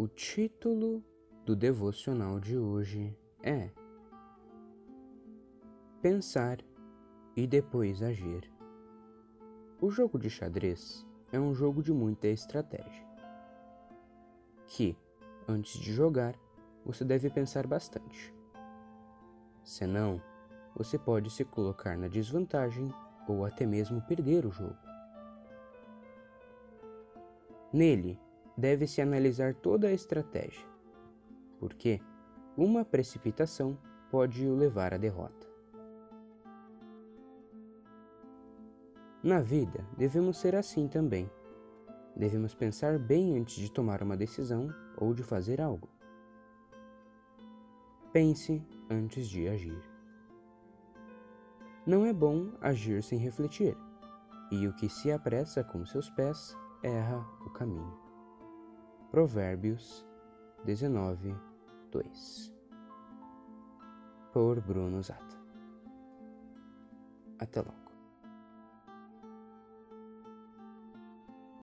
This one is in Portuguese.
O título do devocional de hoje é Pensar e depois agir. O jogo de xadrez é um jogo de muita estratégia. Que, antes de jogar, você deve pensar bastante. Senão, você pode se colocar na desvantagem ou até mesmo perder o jogo. Nele, deve-se analisar toda a estratégia, porque uma precipitação pode o levar à derrota. Na vida, devemos ser assim também. Devemos pensar bem antes de tomar uma decisão ou de fazer algo. Pense antes de agir. Não é bom agir sem refletir, e o que se apressa com seus pés erra o caminho. Provérbios 19, 2 Por Bruno Zata. Até logo.